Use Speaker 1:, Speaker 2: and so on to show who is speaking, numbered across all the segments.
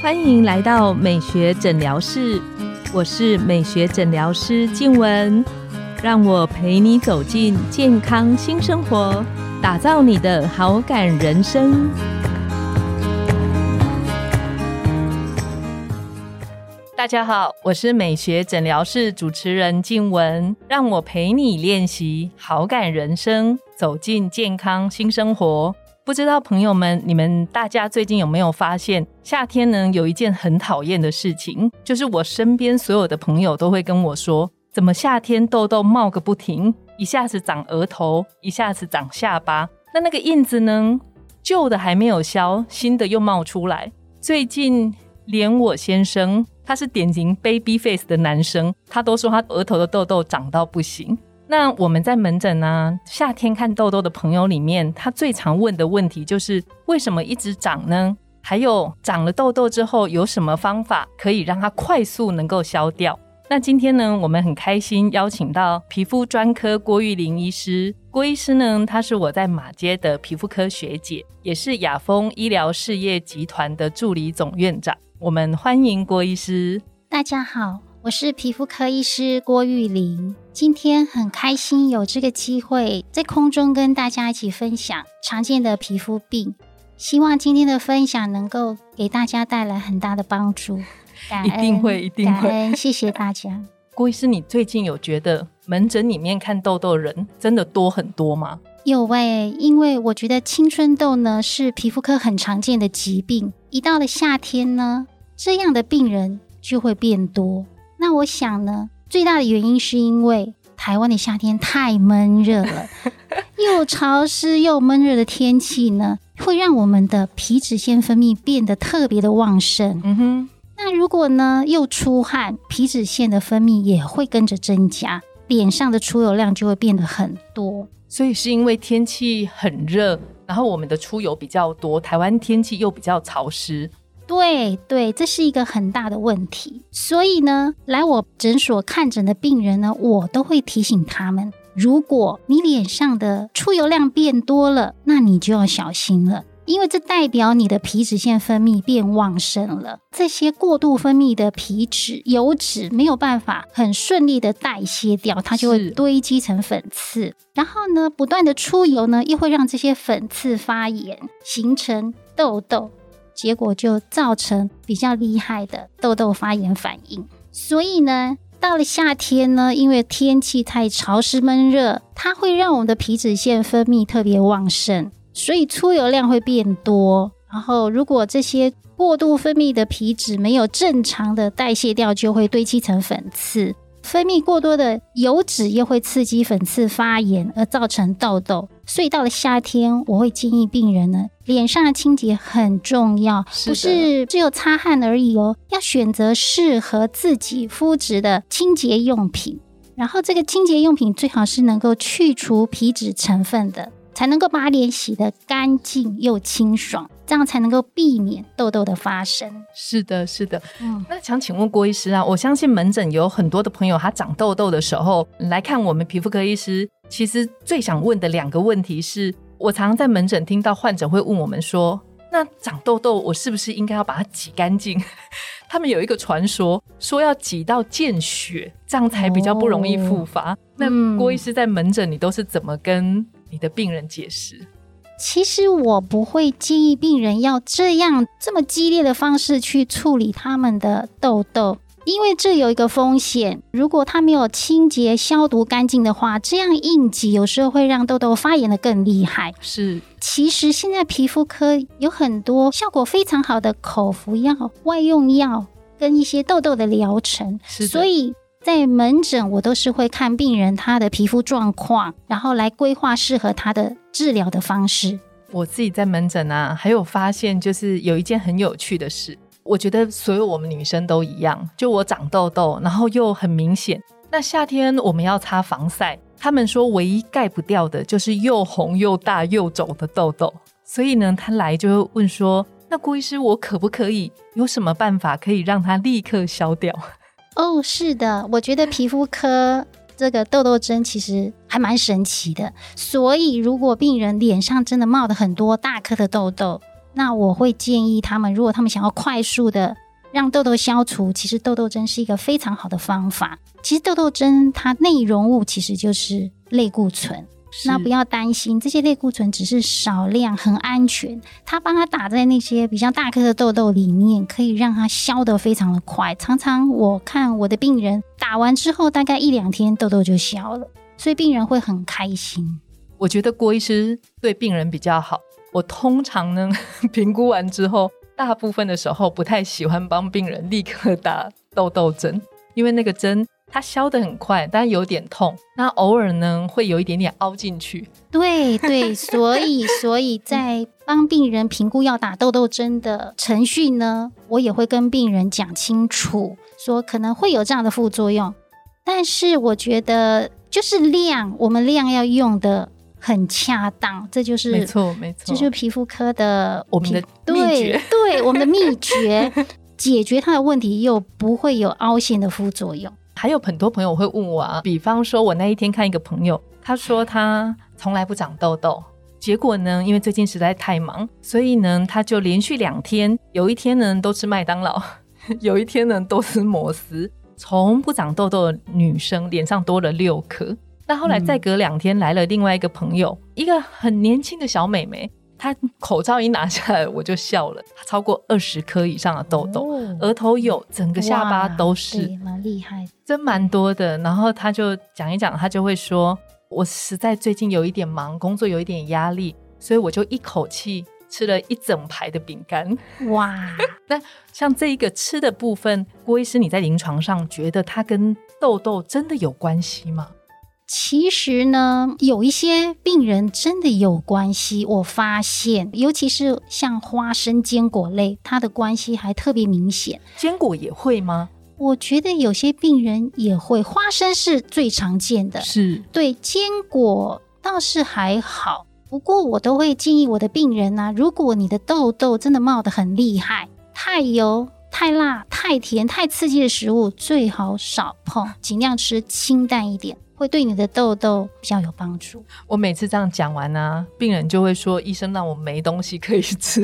Speaker 1: 欢迎来到美学诊疗室，我是美学诊疗师静文，让我陪你走进健康新生活，打造你的好感人生。大家好，我是美学诊疗室主持人静文，让我陪你练习好感人生，走进健康新生活。不知道朋友们，你们大家最近有没有发现，夏天呢有一件很讨厌的事情，就是我身边所有的朋友都会跟我说，怎么夏天痘痘冒个不停，一下子长额头，一下子长下巴，那那个印子呢，旧的还没有消，新的又冒出来。最近连我先生，他是典型 baby face 的男生，他都说他额头的痘痘长到不行。那我们在门诊呢，夏天看痘痘的朋友里面，他最常问的问题就是为什么一直长呢？还有长了痘痘之后有什么方法可以让它快速能够消掉？那今天呢，我们很开心邀请到皮肤专科郭玉玲医师。郭医师呢，他是我在马街的皮肤科学姐，也是雅丰医疗事业集团的助理总院长。我们欢迎郭医师。
Speaker 2: 大家好。我是皮肤科医师郭玉玲，今天很开心有这个机会在空中跟大家一起分享常见的皮肤病，希望今天的分享能够给大家带来很大的帮助。
Speaker 1: 一定会，一定会，
Speaker 2: 谢谢大家。
Speaker 1: 郭医师，你最近有觉得门诊里面看痘痘人真的多很多吗？
Speaker 2: 有喂，因为我觉得青春痘呢是皮肤科很常见的疾病，一到了夏天呢，这样的病人就会变多。那我想呢，最大的原因是因为台湾的夏天太闷热了，又潮湿又闷热的天气呢，会让我们的皮脂腺分泌变得特别的旺盛。嗯哼，那如果呢又出汗，皮脂腺的分泌也会跟着增加，脸上的出油量就会变得很多。
Speaker 1: 所以是因为天气很热，然后我们的出油比较多，台湾天气又比较潮湿。
Speaker 2: 对对，这是一个很大的问题。所以呢，来我诊所看诊的病人呢，我都会提醒他们：如果你脸上的出油量变多了，那你就要小心了，因为这代表你的皮脂腺分泌变旺盛了。这些过度分泌的皮脂油脂没有办法很顺利的代谢掉，它就会堆积成粉刺。然后呢，不断的出油呢，又会让这些粉刺发炎，形成痘痘。结果就造成比较厉害的痘痘发炎反应。所以呢，到了夏天呢，因为天气太潮湿闷热，它会让我们的皮脂腺分泌特别旺盛，所以出油量会变多。然后，如果这些过度分泌的皮脂没有正常的代谢掉，就会堆积成粉刺。分泌过多的油脂又会刺激粉刺发炎，而造成痘痘。所以到了夏天，我会建议病人呢，脸上的清洁很重要，不是只有擦汗而已哦，要选择适合自己肤质的清洁用品。然后这个清洁用品最好是能够去除皮脂成分的。才能够把脸洗得干净又清爽，这样才能够避免痘痘的发生。
Speaker 1: 是的，是的。嗯，那想请问郭医师啊，我相信门诊有很多的朋友，他长痘痘的时候来看我们皮肤科医师，其实最想问的两个问题是，我常常在门诊听到患者会问我们说，那长痘痘我是不是应该要把它挤干净？他们有一个传说，说要挤到见血，这样才比较不容易复发。那郭医师在门诊，你都是怎么跟？你的病人解释，
Speaker 2: 其实我不会建议病人要这样这么激烈的方式去处理他们的痘痘，因为这有一个风险，如果他没有清洁消毒干净的话，这样应急有时候会让痘痘发炎的更厉害。
Speaker 1: 是，
Speaker 2: 其实现在皮肤科有很多效果非常好的口服药、外用药跟一些痘痘的疗程，所以。在门诊，我都是会看病人他的皮肤状况，然后来规划适合他的治疗的方式。
Speaker 1: 我自己在门诊啊，还有发现，就是有一件很有趣的事。我觉得所有我们女生都一样，就我长痘痘，然后又很明显。那夏天我们要擦防晒，他们说唯一盖不掉的就是又红又大又肿的痘痘。所以呢，他来就会问说：“那郭医师，我可不可以有什么办法可以让它立刻消掉？”
Speaker 2: 哦，是的，我觉得皮肤科这个痘痘针其实还蛮神奇的。所以，如果病人脸上真的冒的很多大颗的痘痘，那我会建议他们，如果他们想要快速的让痘痘消除，其实痘痘针是一个非常好的方法。其实痘痘针它内容物其实就是类固醇。那不要担心，这些类固醇只是少量，很安全。它帮它打在那些比较大颗的痘痘里面，可以让它消得非常的快。常常我看我的病人打完之后，大概一两天痘痘就消了，所以病人会很开心。
Speaker 1: 我觉得郭医师对病人比较好。我通常呢 评估完之后，大部分的时候不太喜欢帮病人立刻打痘痘针，因为那个针。它消得很快，但有点痛。那偶尔呢，会有一点点凹进去。
Speaker 2: 对对，所以 所以在帮病人评估要打痘痘针的程序呢，我也会跟病人讲清楚，说可能会有这样的副作用。但是我觉得就是量，我们量要用的很恰当，这就是
Speaker 1: 没错没错，
Speaker 2: 这就是皮肤科的
Speaker 1: 我们的秘诀，
Speaker 2: 对我们的秘诀，解决它的问题又不会有凹陷的副作用。
Speaker 1: 还有很多朋友会问我啊，比方说，我那一天看一个朋友，他说他从来不长痘痘，结果呢，因为最近实在太忙，所以呢，他就连续两天，有一天呢都吃麦当劳，有一天呢都吃摩斯，从不长痘痘的女生脸上多了六颗。那后来再隔两天来了另外一个朋友，一个很年轻的小美眉。他口罩一拿下来，我就笑了。他超过二十颗以上的痘痘，额头有，整个下巴都是，
Speaker 2: 蛮厉害，
Speaker 1: 真蛮多的。然后他就讲一讲，他就会说：“我实在最近有一点忙，工作有一点压力，所以我就一口气吃了一整排的饼干。”哇！那像这一个吃的部分，郭医师，你在临床上觉得它跟痘痘真的有关系吗？
Speaker 2: 其实呢，有一些病人真的有关系。我发现，尤其是像花生、坚果类，它的关系还特别明显。
Speaker 1: 坚果也会吗？
Speaker 2: 我觉得有些病人也会。花生是最常见的，
Speaker 1: 是
Speaker 2: 对坚果倒是还好。不过我都会建议我的病人呢，如果你的痘痘真的冒得很厉害，太油、太辣、太甜、太刺激的食物最好少碰，尽量吃清淡一点。会对你的痘痘比较有帮助。
Speaker 1: 我每次这样讲完呢，病人就会说：“医生让我没东西可以吃，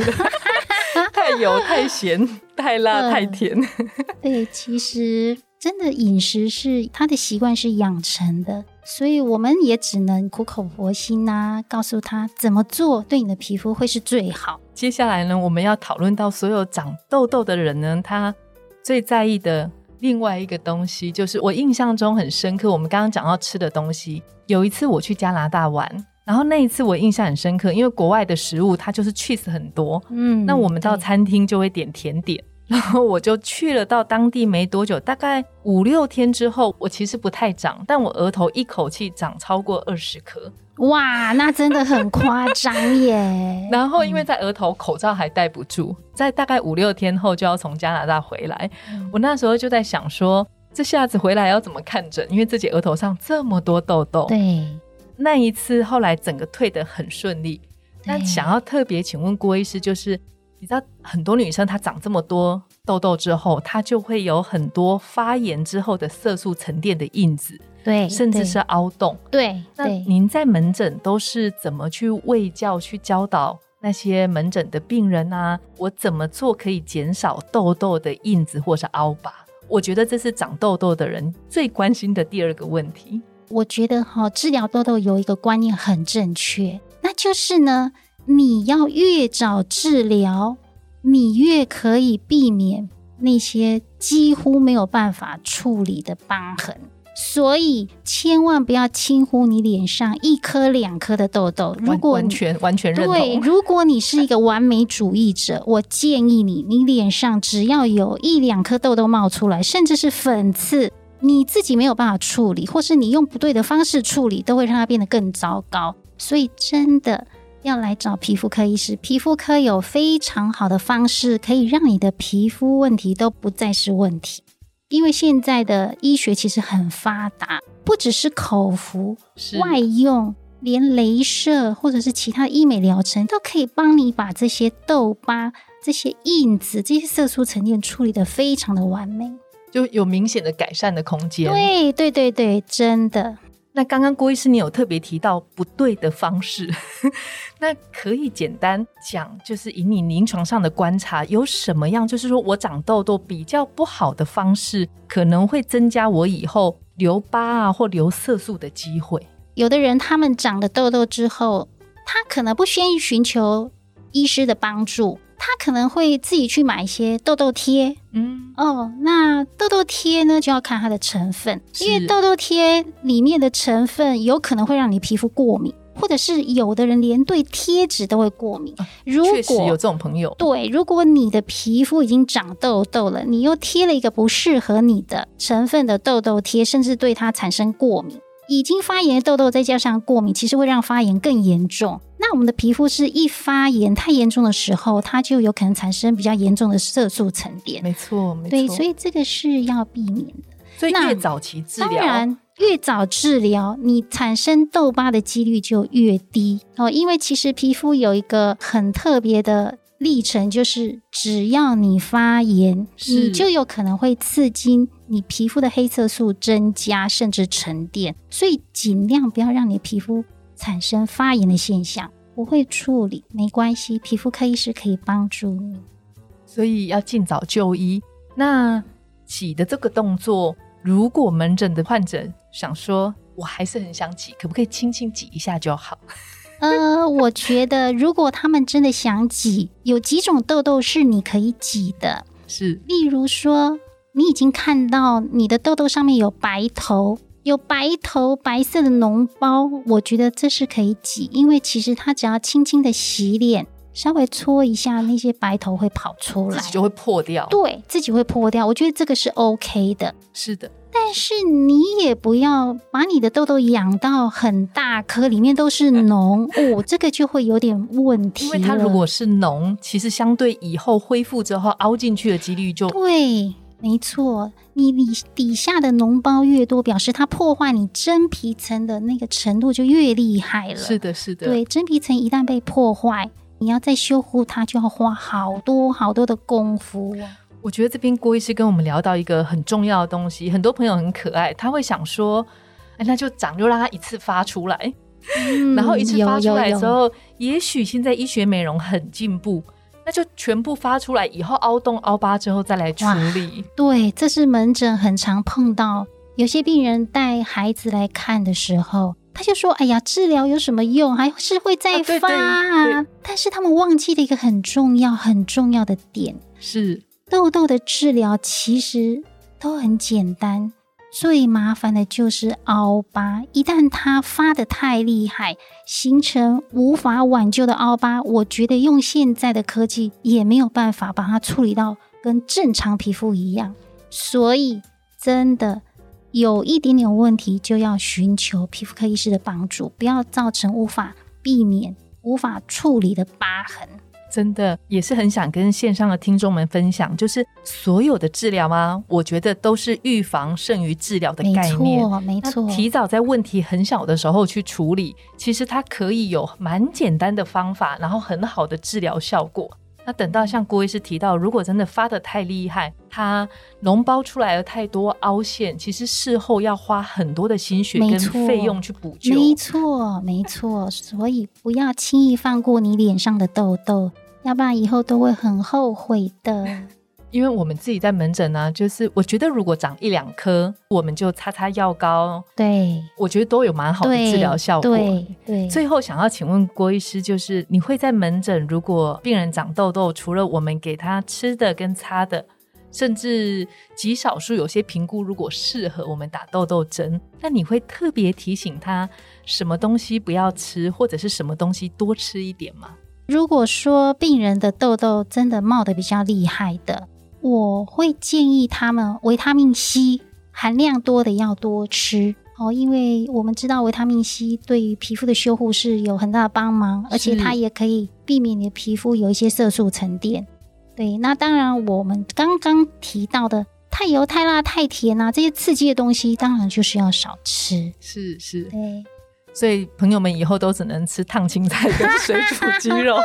Speaker 1: 太油、太咸、太辣、太甜。”
Speaker 2: 对，其实真的饮食是他的习惯是养成的，所以我们也只能苦口婆心呐，告诉他怎么做对你的皮肤会是最好。
Speaker 1: 接下来呢，我们要讨论到所有长痘痘的人呢，他最在意的。另外一个东西就是我印象中很深刻，我们刚刚讲到吃的东西。有一次我去加拿大玩，然后那一次我印象很深刻，因为国外的食物它就是 cheese 很多，嗯，那我们到餐厅就会点甜点，然后我就去了到当地没多久，大概五六天之后，我其实不太长，但我额头一口气长超过二十颗。
Speaker 2: 哇，那真的很夸张耶！
Speaker 1: 然后因为在额头口罩还戴不住，在大概五六天后就要从加拿大回来。我那时候就在想说，这下子回来要怎么看诊？因为自己额头上这么多痘痘。
Speaker 2: 对，
Speaker 1: 那一次后来整个退得很顺利。但想要特别请问郭医师，就是你知道很多女生她长这么多痘痘之后，她就会有很多发炎之后的色素沉淀的印子。
Speaker 2: 对，
Speaker 1: 甚至是凹洞。
Speaker 2: 对，
Speaker 1: 那您在门诊都是怎么去喂教、去教导那些门诊的病人啊？我怎么做可以减少痘痘的印子或是凹疤？我觉得这是长痘痘的人最关心的第二个问题。
Speaker 2: 我觉得哈，治疗痘痘有一个观念很正确，那就是呢，你要越早治疗，你越可以避免那些几乎没有办法处理的疤痕。所以千万不要轻忽你脸上一颗两颗的痘痘。如果
Speaker 1: 完全完全认同。
Speaker 2: 对，如果你是一个完美主义者，我建议你，你脸上只要有一两颗痘痘冒出来，甚至是粉刺，你自己没有办法处理，或是你用不对的方式处理，都会让它变得更糟糕。所以真的要来找皮肤科医师，皮肤科有非常好的方式，可以让你的皮肤问题都不再是问题。因为现在的医学其实很发达，不只是口服、外用，连镭射或者是其他医美疗程都可以帮你把这些痘疤、这些印子、这些色素沉淀处理的非常的完美，
Speaker 1: 就有明显的改善的空间。
Speaker 2: 对对对对，真的。
Speaker 1: 那刚刚郭医师你有特别提到不对的方式，那可以简单讲，就是以你临床上的观察，有什么样就是说我长痘痘比较不好的方式，可能会增加我以后留疤啊或留色素的机会。
Speaker 2: 有的人他们长了痘痘之后，他可能不先寻求医师的帮助。他可能会自己去买一些痘痘贴，嗯，哦，那痘痘贴呢就要看它的成分，因为痘痘贴里面的成分有可能会让你皮肤过敏，或者是有的人连对贴纸都会过敏。如
Speaker 1: 果有这种朋友，
Speaker 2: 对，如果你的皮肤已经长痘痘了，你又贴了一个不适合你的成分的痘痘贴，甚至对它产生过敏。已经发炎的痘痘再加上过敏，其实会让发炎更严重。那我们的皮肤是一发炎太严重的时候，它就有可能产生比较严重的色素沉淀。
Speaker 1: 没错，没错。
Speaker 2: 对，所以这个是要避免的。
Speaker 1: 所以越早期治疗，当
Speaker 2: 然越早治疗，你产生痘疤的几率就越低哦。因为其实皮肤有一个很特别的。历程就是，只要你发炎，你就有可能会刺激你皮肤的黑色素增加，甚至沉淀。所以尽量不要让你皮肤产生发炎的现象。不会处理没关系，皮肤科医师可以帮助你。
Speaker 1: 所以要尽早就医。那挤的这个动作，如果门诊的患者想说，我还是很想挤，可不可以轻轻挤一下就好？
Speaker 2: 呃，我觉得如果他们真的想挤，有几种痘痘是你可以挤的，
Speaker 1: 是，
Speaker 2: 例如说，你已经看到你的痘痘上面有白头，有白头白色的脓包，我觉得这是可以挤，因为其实它只要轻轻的洗脸，稍微搓一下，那些白头会跑出来，
Speaker 1: 自己就会破掉，
Speaker 2: 对自己会破掉，我觉得这个是 OK 的，
Speaker 1: 是的。
Speaker 2: 但是你也不要把你的痘痘养到很大颗，里面都是脓 哦，这个就会有点问题。
Speaker 1: 因为它如果是脓，其实相对以后恢复之后凹进去的几率就
Speaker 2: 对，没错。你你底下的脓包越多，表示它破坏你真皮层的那个程度就越厉害了。
Speaker 1: 是的，是的。
Speaker 2: 对，真皮层一旦被破坏，你要再修复它，就要花好多好多的功夫。
Speaker 1: 我觉得这边郭医师跟我们聊到一个很重要的东西，很多朋友很可爱，他会想说，哎，那就长就让它一次发出来，然后一次发出来之后，也许现在医学美容很进步，那就全部发出来以后凹洞凹疤之后再来处理。
Speaker 2: 对，这是门诊很常碰到，有些病人带孩子来看的时候，他就说，哎呀，治疗有什么用？还是会再发啊？但是他们忘记了一个很重要很重要的点
Speaker 1: 是。
Speaker 2: 痘痘的治疗其实都很简单，最麻烦的就是凹疤。一旦它发的太厉害，形成无法挽救的凹疤，我觉得用现在的科技也没有办法把它处理到跟正常皮肤一样。所以，真的有一点点问题，就要寻求皮肤科医师的帮助，不要造成无法避免、无法处理的疤痕。
Speaker 1: 真的也是很想跟线上的听众们分享，就是所有的治疗吗？我觉得都是预防胜于治疗的概念。
Speaker 2: 没错，没错。
Speaker 1: 提早在问题很小的时候去处理，其实它可以有蛮简单的方法，然后很好的治疗效果。那等到像郭医师提到，如果真的发的太厉害，它脓包出来了太多凹陷，其实事后要花很多的心血跟费用去补救。
Speaker 2: 没错，没错。所以不要轻易放过你脸上的痘痘。要不然以后都会很后悔的。
Speaker 1: 因为我们自己在门诊呢，就是我觉得如果长一两颗，我们就擦擦药膏。
Speaker 2: 对，
Speaker 1: 我觉得都有蛮好的治疗效果。
Speaker 2: 对，
Speaker 1: 最后想要请问郭医师，就是你会在门诊，如果病人长痘痘，除了我们给他吃的跟擦的，甚至极少数有些评估，如果适合我们打痘痘针，那你会特别提醒他什么东西不要吃，或者是什么东西多吃一点吗？
Speaker 2: 如果说病人的痘痘真的冒得比较厉害的，我会建议他们维他命 C 含量多的要多吃哦，因为我们知道维他命 C 对于皮肤的修护是有很大的帮忙，而且它也可以避免你的皮肤有一些色素沉淀。对，那当然我们刚刚提到的太油、太辣、太甜啊这些刺激的东西，当然就是要少吃。
Speaker 1: 是是，
Speaker 2: 对。
Speaker 1: 所以朋友们以后都只能吃烫青菜跟水煮鸡肉。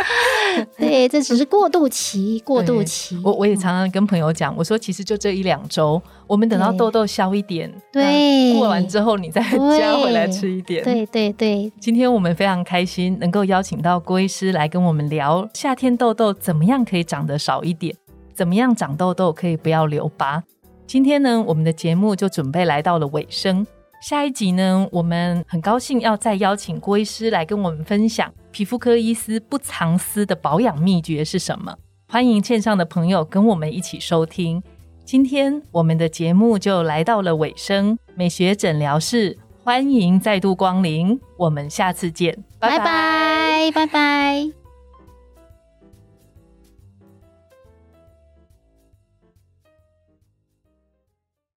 Speaker 2: 对，这只是过渡期，过渡期。
Speaker 1: 我我也常常跟朋友讲，我说其实就这一两周，我们等到痘痘消一点，
Speaker 2: 对，
Speaker 1: 过完之后你再加回来吃一点。
Speaker 2: 对对对。
Speaker 1: 今天我们非常开心能够邀请到郭医师来跟我们聊夏天痘痘怎么样可以长得少一点，怎么样长痘痘可以不要留疤。今天呢，我们的节目就准备来到了尾声。下一集呢，我们很高兴要再邀请郭医师来跟我们分享皮肤科医师不藏私的保养秘诀是什么。欢迎线上的朋友跟我们一起收听。今天我们的节目就来到了尾声，美学诊疗室欢迎再度光临，我们下次见，
Speaker 2: 拜拜拜拜。